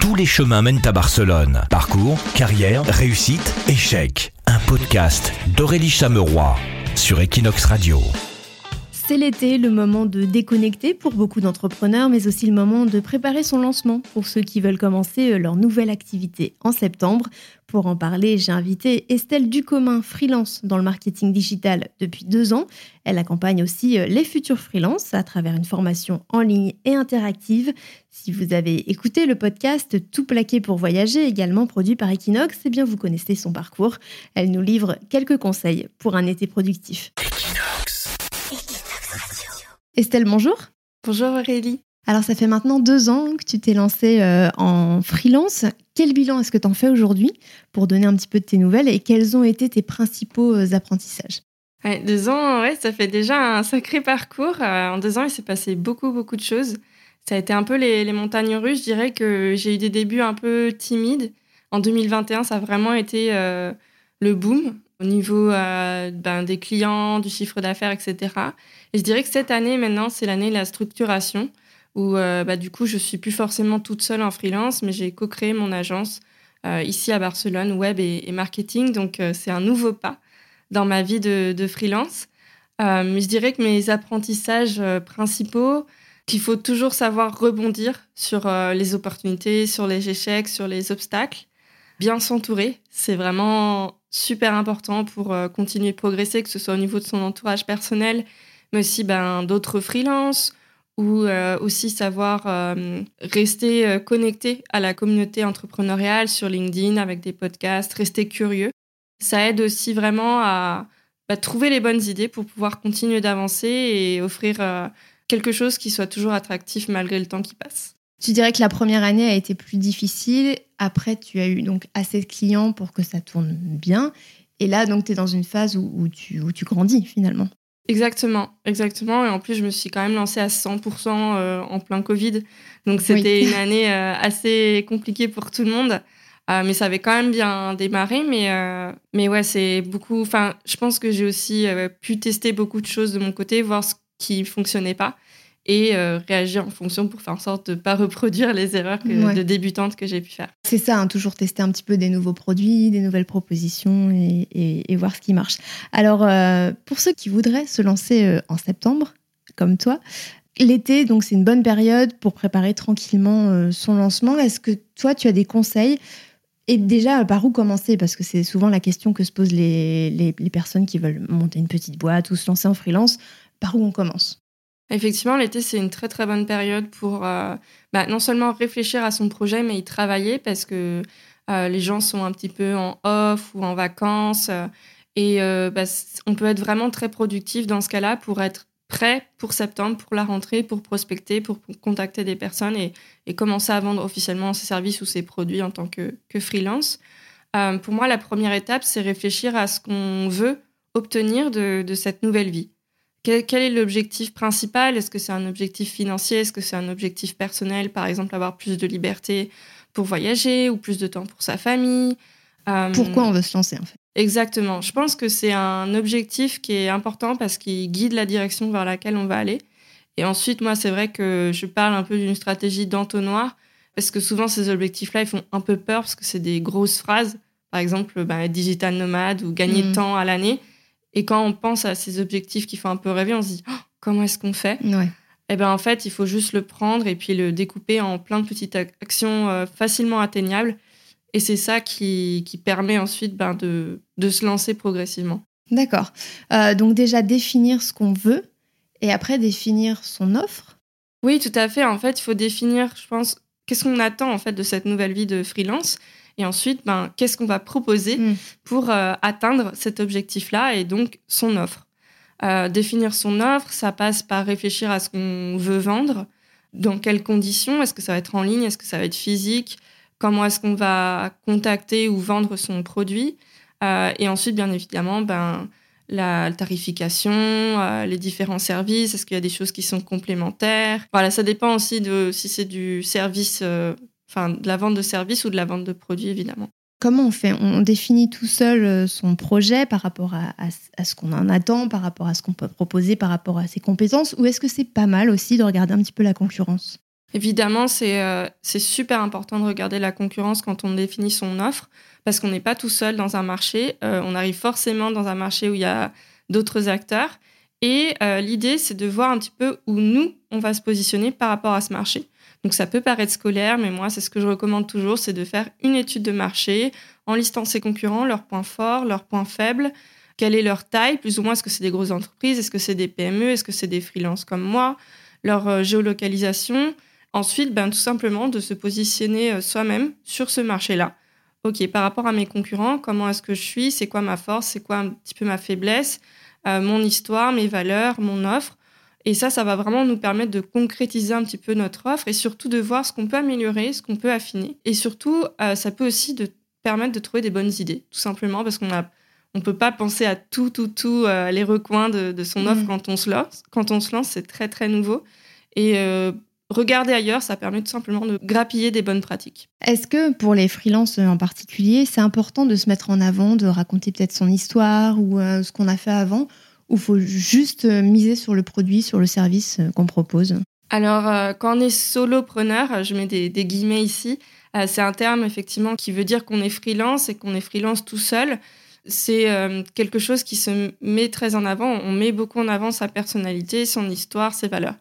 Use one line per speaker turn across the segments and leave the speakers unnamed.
Tous les chemins, mènent à Barcelone. Parcours, carrière, réussite, échec. Un podcast d'Aurélie Chameroy sur Equinox Radio.
C'est l'été, le moment de déconnecter pour beaucoup d'entrepreneurs, mais aussi le moment de préparer son lancement pour ceux qui veulent commencer euh, leur nouvelle activité en septembre. Pour en parler, j'ai invité Estelle Ducommun, freelance dans le marketing digital depuis deux ans. Elle accompagne aussi euh, les futurs freelances à travers une formation en ligne et interactive. Si vous avez écouté le podcast Tout plaqué pour voyager, également produit par Equinox, eh bien vous connaissez son parcours. Elle nous livre quelques conseils pour un été productif. Estelle, bonjour.
Bonjour Aurélie.
Alors ça fait maintenant deux ans que tu t'es lancée euh, en freelance. Quel bilan est-ce que tu en fais aujourd'hui pour donner un petit peu de tes nouvelles et quels ont été tes principaux euh, apprentissages?
Deux ans, ouais, ça fait déjà un sacré parcours. Euh, en deux ans, il s'est passé beaucoup, beaucoup de choses. Ça a été un peu les, montagnes russes. Je dirais que j'ai eu des débuts un peu timides. En 2021, ça a vraiment été le boom au niveau ben, des clients, du chiffre d'affaires, etc. Et je dirais que cette année, maintenant, c'est l'année de la structuration, où euh, bah, du coup, je suis plus forcément toute seule en freelance, mais j'ai co-créé mon agence euh, ici à Barcelone, web et, marketing. Donc, euh, c'est un nouveau pas dans ma vie de, freelance. mais je dirais que mes apprentissages principaux, qu'il faut toujours savoir rebondir sur les opportunités, sur les échecs, sur les obstacles. Bien s'entourer, c'est vraiment super important pour continuer de progresser, que ce soit au niveau de son entourage personnel, mais aussi ben, d'autres freelances ou euh, aussi savoir euh, rester euh, connecté à la communauté entrepreneuriale sur LinkedIn avec des podcasts, rester curieux. Ça aide aussi vraiment à bah, trouver les bonnes idées pour pouvoir continuer d'avancer et offrir quelque chose qui soit toujours attractif malgré le temps qui passe.
Tu dirais que la première année a été plus difficile. Après, tu as eu donc assez de clients pour que ça tourne bien. Et là, donc, tu es dans une phase où, tu, où tu grandis finalement.
Exactement, exactement. Et en plus, je me suis quand même lancée à 100% euh, en plein Covid. Donc, c'était une année euh, assez compliquée pour tout le monde. Euh, mais ça avait quand même bien démarré. Mais, mais ouais, c'est beaucoup. Enfin, je pense que j'ai aussi pu tester beaucoup de choses de mon côté, voir ce qui ne fonctionnait pas et euh, réagir en fonction pour faire en sorte de ne pas reproduire les erreurs de débutante que j'ai pu faire.
C'est ça, hein, toujours tester un petit peu des nouveaux produits, des nouvelles propositions et, voir ce qui marche. Alors, euh, pour ceux qui voudraient se lancer euh, en septembre, comme toi, l'été, donc c'est une bonne période pour préparer tranquillement son lancement. Est-ce que toi, tu as des conseils? Et déjà, par où commencer? Parce que c'est souvent la question que se posent les, les personnes qui veulent monter une petite boîte ou se lancer en freelance. Par où on commence?
Effectivement, l'été, c'est une très très bonne période pour euh, bah, non seulement réfléchir à son projet, mais y travailler parce que euh, les gens sont un petit peu en off ou en vacances. Euh, et bah, on peut être vraiment très productif dans ce cas-là pour être prêt pour septembre, pour la rentrée, pour prospecter, pour, contacter des personnes et, commencer à vendre officiellement ses services ou ses produits en tant que, freelance. pour moi, la première étape, c'est réfléchir à ce qu'on veut obtenir de cette nouvelle vie. Quel, est l'objectif principal? Est-ce que c'est un objectif financier? Est-ce que c'est un objectif personnel? Par exemple, avoir plus de liberté pour voyager ou plus de temps pour sa famille
euh, Pourquoi on veut se lancer en fait?
Exactement. Je pense que c'est un objectif qui est important parce qu'il guide la direction vers laquelle on va aller. Et ensuite, moi, c'est vrai que je parle un peu d'une stratégie d'entonnoir parce que souvent, ces objectifs-là, ils font un peu peur parce que c'est des grosses phrases. Par exemple, bah, digital nomade ou gagner de mm. temps à l'année. Et quand on pense à ces objectifs qui font un peu rêver, on se dit oh, comment est-ce qu'on fait? Ouais. Eh bien, en fait, il faut juste le prendre et puis le découper en plein de petites actions euh, facilement atteignables. Et c'est ça qui, qui, permet ensuite ben, de, de, se lancer progressivement.
D'accord. Euh, donc déjà définir ce qu'on veut et après définir son offre?
Oui, tout à fait. En fait, il faut définir, je pense, qu'est-ce qu'on attend en fait de cette nouvelle vie de freelance? Et ensuite, ben, qu'est-ce qu'on va proposer mm. pour euh, atteindre cet objectif-là et donc son offre? Euh, définir son offre, ça passe par réfléchir à ce qu'on veut vendre, dans quelles conditions, est-ce que ça va être en ligne, est-ce que ça va être physique, comment est-ce qu'on va contacter ou vendre son produit? Euh, et ensuite, bien évidemment, ben, la tarification, les différents services, est-ce qu'il y a des choses qui sont complémentaires? Voilà, ça dépend aussi de si c'est du service enfin de la vente de services ou de la vente de produits évidemment.
Comment on fait? On définit tout seul euh, son projet par rapport à, ce qu'on en attend, par rapport à ce qu'on peut proposer, par rapport à ses compétences, ou est-ce que c'est pas mal aussi de regarder un petit peu la concurrence?
Évidemment, c'est super important de regarder la concurrence quand on définit son offre, parce qu'on n'est pas tout seul dans un marché. on arrive forcément dans un marché où il y a d'autres acteurs. Et l'idée, c'est de voir un petit peu où nous, on va se positionner par rapport à ce marché. Donc ça peut paraître scolaire, mais moi, c'est ce que je recommande toujours, c'est de faire une étude de marché en listant ses concurrents, leurs points forts, leurs points faibles, quelle est leur taille, plus ou moins, est-ce que c'est des grosses entreprises, est-ce que c'est des PME, est-ce que c'est des freelances comme moi, leur euh, géolocalisation. Ensuite, ben, tout simplement de se positionner euh, soi-même sur ce marché-là. OK, par rapport à mes concurrents, comment est-ce que je suis, c'est quoi ma force, c'est quoi un petit peu ma faiblesse, euh, mon histoire, mes valeurs, mon offre? Et ça, ça va vraiment nous permettre de concrétiser un petit peu notre offre et surtout de voir ce qu'on peut améliorer, ce qu'on peut affiner. Et surtout, euh, ça peut aussi de permettre de trouver des bonnes idées, tout simplement parce qu'on a on peut pas penser à tout, tout, tout, euh, les recoins de, son offre mmh. quand on se lance. Quand on se lance, c'est très, très nouveau. Et euh, regarder ailleurs, ça permet tout simplement de grappiller des bonnes pratiques.
Est-ce que pour les freelances en particulier, c'est important de se mettre en avant, de raconter peut-être son histoire ou ce qu'on a fait avant? Ou faut juste euh, miser sur le produit, sur le service euh, qu'on propose
Alors, euh, quand on est solopreneur, je mets des, guillemets ici, c'est un terme effectivement qui veut dire qu'on est freelance et qu'on est freelance tout seul. C'est quelque chose qui se met très en avant. On met beaucoup en avant sa personnalité, son histoire, ses valeurs.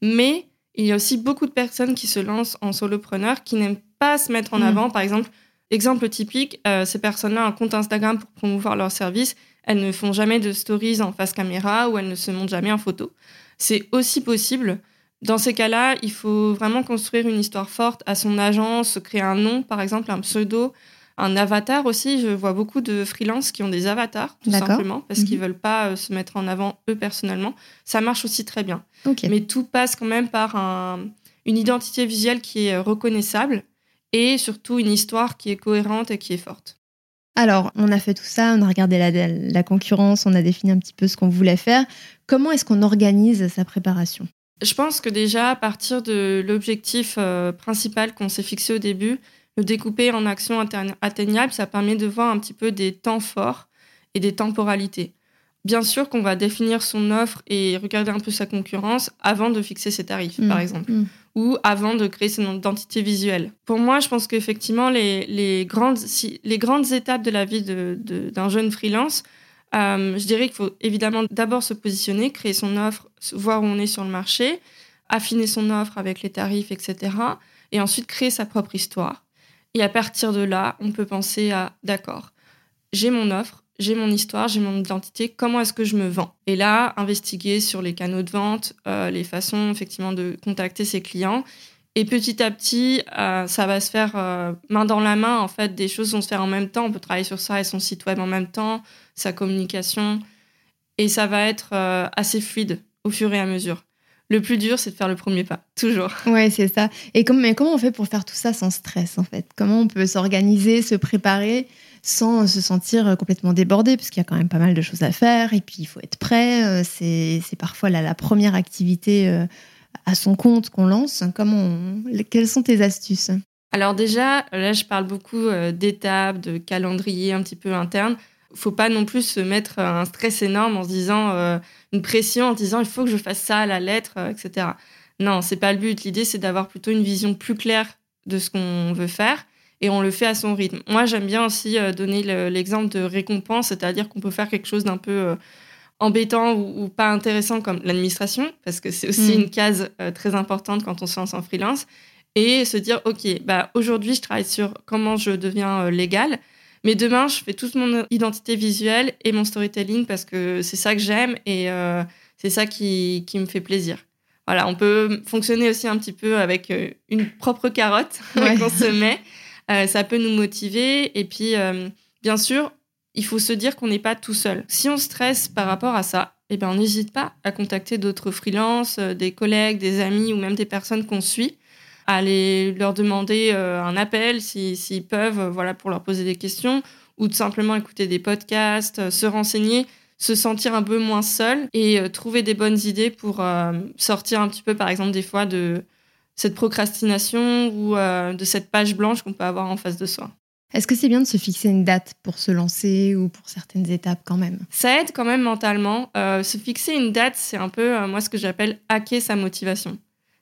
Mais il y a aussi beaucoup de personnes qui se lancent en solopreneur qui n'aiment pas se mettre en mmh. avant. Par exemple, exemple typique, ces personnes-là ont un compte Instagram pour promouvoir leur service elles ne font jamais de stories en face caméra ou elles ne se montrent jamais en photo. C'est aussi possible. Dans ces cas-là, il faut vraiment construire une histoire forte à son agence, créer un nom, par exemple un pseudo, un avatar aussi. Je vois beaucoup de freelances qui ont des avatars, tout simplement, parce qu'ils ne mhm. veulent pas euh, se mettre en avant eux personnellement. Ça marche aussi très bien. Mais tout passe quand même par une identité visuelle qui est reconnaissable et surtout une histoire qui est cohérente et qui est forte.
Alors, on a fait tout ça, on a regardé la, concurrence, on a défini un petit peu ce qu'on voulait faire. Comment est-ce qu'on organise sa préparation?
Je pense que déjà, à partir de l'objectif euh, principal qu'on s'est fixé au début, le découper en actions atteignables, ça permet de voir un petit peu des temps forts et des temporalités. Bien sûr qu'on va définir son offre et regarder un peu sa concurrence avant de fixer ses tarifs, par mmh. exemple. Mmh ou avant de créer son identité visuelle. Pour moi, je pense qu'effectivement, les, les, grandes, les grandes étapes de la vie d'un jeune freelance, euh, je dirais qu'il faut évidemment d'abord se positionner, créer son offre, voir où on est sur le marché, affiner son offre avec les tarifs, etc. Et ensuite créer sa propre histoire. Et à partir de là, on peut penser à, d'accord, j'ai mon offre, j'ai mon histoire, j'ai mon identité, comment est-ce que je me vends? Et là, investiguer sur les canaux de vente, euh, les façons effectivement de contacter ses clients. Et petit à petit, euh, ça va se faire euh, main dans la main. En fait, des choses vont se faire en même temps. On peut travailler sur ça et son site web en même temps, sa communication. Et ça va être assez fluide au fur et à mesure. Le plus dur, c'est de faire le premier pas, toujours.
Ouais, c'est ça. Et mais comment on fait pour faire tout ça sans stress, en fait? Comment on peut s'organiser, se préparer sans se sentir complètement débordé, parce qu'il y a quand même pas mal de choses à faire, et puis il faut être prêt. Euh, c'est parfois la, première activité euh, à son compte qu'on lance. Comment Quelles sont tes astuces?
Alors déjà, là, je parle beaucoup euh, d'étapes, de calendrier un petit peu interne. Faut pas non plus se mettre un stress énorme en se disant une pression en disant il faut que je fasse ça à la lettre, etc. Non, c'est pas le but. L'idée, c'est d'avoir plutôt une vision plus claire de ce qu'on veut faire et on le fait à son rythme. Moi, j'aime bien aussi euh, donner l'exemple de récompense, c'est-à-dire qu'on peut faire quelque chose d'un peu euh, embêtant ou, pas intéressant comme l'administration, parce que c'est aussi mm. une case euh, très importante quand on se lance en freelance, et se dire, OK, bah, aujourd'hui, je travaille sur comment je deviens légal, mais demain, je fais toute mon identité visuelle et mon storytelling parce que c'est ça que j'aime et c'est ça qui, qui, me fait plaisir. Voilà, on peut fonctionner aussi un petit peu avec une propre carotte qu'on se met. Euh, ça peut nous motiver. Et puis, euh, bien sûr, il faut se dire qu'on n'est pas tout seul. Si on stresse par rapport à ça, eh ben, on n'hésite pas à contacter d'autres freelances, euh, des collègues, des amis ou même des personnes qu'on suit, aller leur demander un appel s'ils peuvent, voilà, pour leur poser des questions, ou tout simplement écouter des podcasts, se renseigner, se sentir un peu moins seul et trouver des bonnes idées pour sortir un petit peu, par exemple, des fois de, cette procrastination ou euh, de cette page blanche qu'on peut avoir en face de soi.
Est-ce que c'est bien de se fixer une date pour se lancer ou pour certaines étapes quand même?
Ça aide quand même mentalement. Euh, se fixer une date, c'est un peu, euh, moi, ce que j'appelle hacker sa motivation.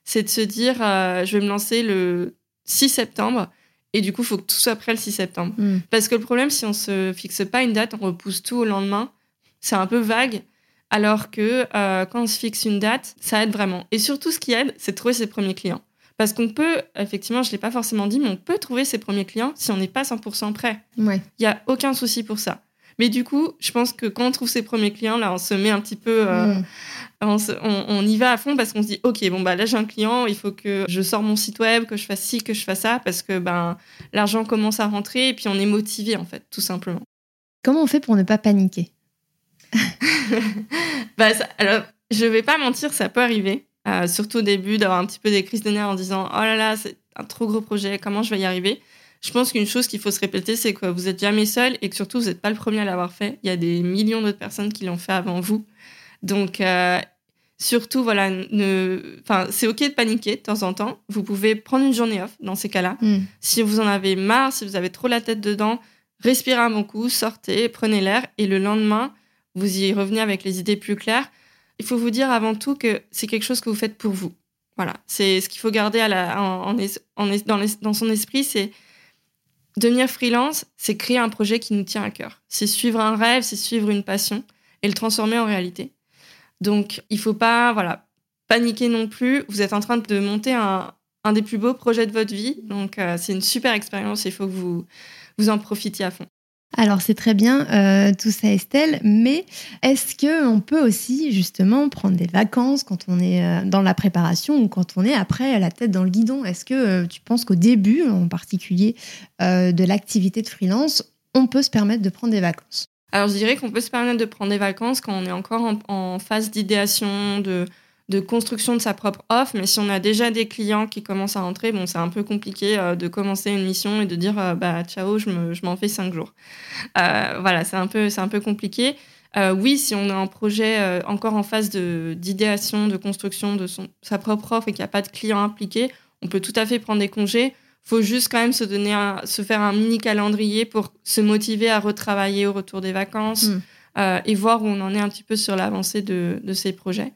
C'est de se dire, euh, je vais me lancer le 6 septembre. Et du coup, il faut que tout soit prêt le 6 septembre.
Mm.
Parce que le problème, si on se fixe pas une date, on repousse tout au lendemain, c'est un peu vague. Alors que euh, quand on se fixe une date, ça aide vraiment. Et surtout, ce qui aide, c'est de trouver ses premiers clients. Parce qu'on peut, effectivement, je ne l'ai pas forcément dit, mais on peut trouver ses premiers clients si on n'est pas 100% prêt.
Ouais.
Il n'y a aucun souci pour ça. Mais du coup, je pense que quand on trouve ses premiers clients, là, on se met un petit peu. euh,
Mm.
on, se- on- on y va à fond parce qu'on se dit ok bon bah là j'ai un client il faut que je sors mon site web que je fasse ci que je fasse ça parce que ben l'argent commence à rentrer et puis on est motivé en fait tout simplement
Comment on fait pour ne pas paniquer?
Bah, ça- alors je vais pas mentir ça peut arriver euh, surtout au début d'avoir un petit peu des crises de nerfs en disant oh là là c'est un trop gros projet comment je vais y arriver? Je pense qu'une chose qu'il faut se répéter c'est que vous êtes jamais seul et que surtout vous n'êtes pas le premier à l'avoir fait il y a des millions d'autres personnes qui l'ont fait avant vous donc euh, surtout voilà ne enfin c'est ok de paniquer de temps en temps vous pouvez prendre une journée off dans ces cas-là
Mm.
si vous en avez marre, si vous avez trop la tête dedans, respirez un bon coup, sortez, prenez l'air et le lendemain, vous y revenez avec les idées plus claires. Il faut vous dire avant tout que c'est quelque chose que vous faites pour vous. Voilà, c'est ce qu'il faut garder à la, en, en es- en es- dans, les- dans son esprit, c'est devenir freelance, c'est créer un projet qui nous tient à cœur. C'est suivre un rêve, c'est suivre une passion et le transformer en réalité. Donc, il faut pas, voilà, paniquer non plus. Vous êtes en train de monter un, un des plus beaux projets de votre vie. Donc, euh, c'est une super expérience. Il faut que vous, vous en profitiez à fond.
Alors c'est très bien euh, tout ça Estelle, mais est-ce que on peut aussi justement prendre des vacances quand on est euh, dans la préparation ou quand on est après la tête dans le guidon? Est-ce que euh, tu penses qu'au début en particulier de l'activité de freelance, on peut se permettre de prendre des vacances?
Alors, je dirais qu'on peut se permettre de prendre des vacances quand on est encore en, en phase d'idéation, de, de construction de sa propre offre. Mais si on a déjà des clients qui commencent à rentrer, bon, c'est un peu compliqué euh, de commencer une mission et de dire euh, bah ciao, je me- je m'en fais cinq jours. Euh, voilà, c'est un peu, c'est un peu compliqué. Oui, si on est en projet encore en phase de- d'idéation, de, construction de son, sa propre offre et qu'il n'y a pas de clients impliqués, on peut tout à fait prendre des congés. faut juste quand même se donner un- se faire un mini calendrier pour se motiver à retravailler au retour des vacances
Mm.
euh, et voir où on en est un petit peu sur l'avancée de, de ces projets.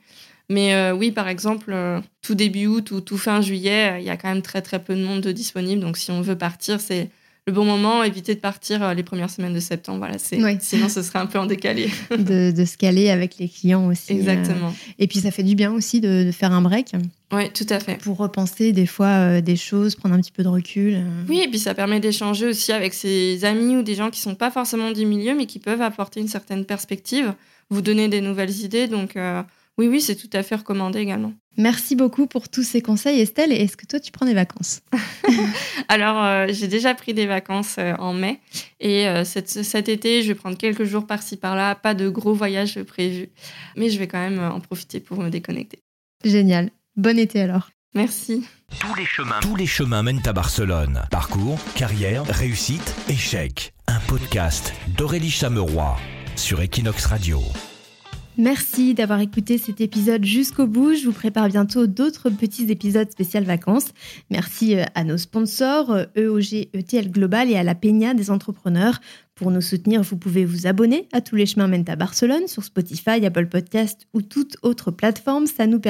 Mais euh, oui, par exemple, euh, tout début août ou tout fin juillet, euh, il y a quand même très très peu de monde de disponible. Donc si on veut partir, c'est le bon moment. Éviter de partir les premières semaines de septembre. Voilà, c'est
Oui.
sinon ce serait un peu en décalé.
de, de se caler avec les clients aussi.
Exactement.
Et puis ça fait du bien aussi de, de faire un break
Oui, tout à fait.
pour repenser des fois euh, des choses, prendre un petit peu de recul.
Oui, et puis ça permet d'échanger aussi avec ses amis ou des gens qui sont pas forcément du milieu, mais qui peuvent apporter une certaine perspective, vous donner des nouvelles idées. Donc euh, oui, oui, c'est tout à fait recommandé également.
Merci beaucoup pour tous ces conseils Estelle. Et Est-ce que toi tu prends des vacances
Alors, euh, j'ai déjà pris des vacances euh, en mai et euh, cet, cet été, je vais prendre quelques jours par-ci par-là. Pas de gros voyages prévus, mais je vais quand même en profiter pour me déconnecter.
Génial. Bon été alors.
Merci.
Tous les chemins, tous les chemins mènent à Barcelone. Parcours, carrière, réussite, échec. Un podcast d'Aurélie Chameroy sur Equinox Radio.
Merci d'avoir écouté cet épisode jusqu'au bout. Je vous prépare bientôt d'autres petits épisodes spécial vacances. Merci euh, à nos sponsors, euh, EOG ETL Global et à la Peña des entrepreneurs. Pour nous soutenir, vous pouvez vous abonner à Tous les chemins mènent à Barcelone sur Spotify, Apple Podcast ou toute autre plateforme. Ça nous permet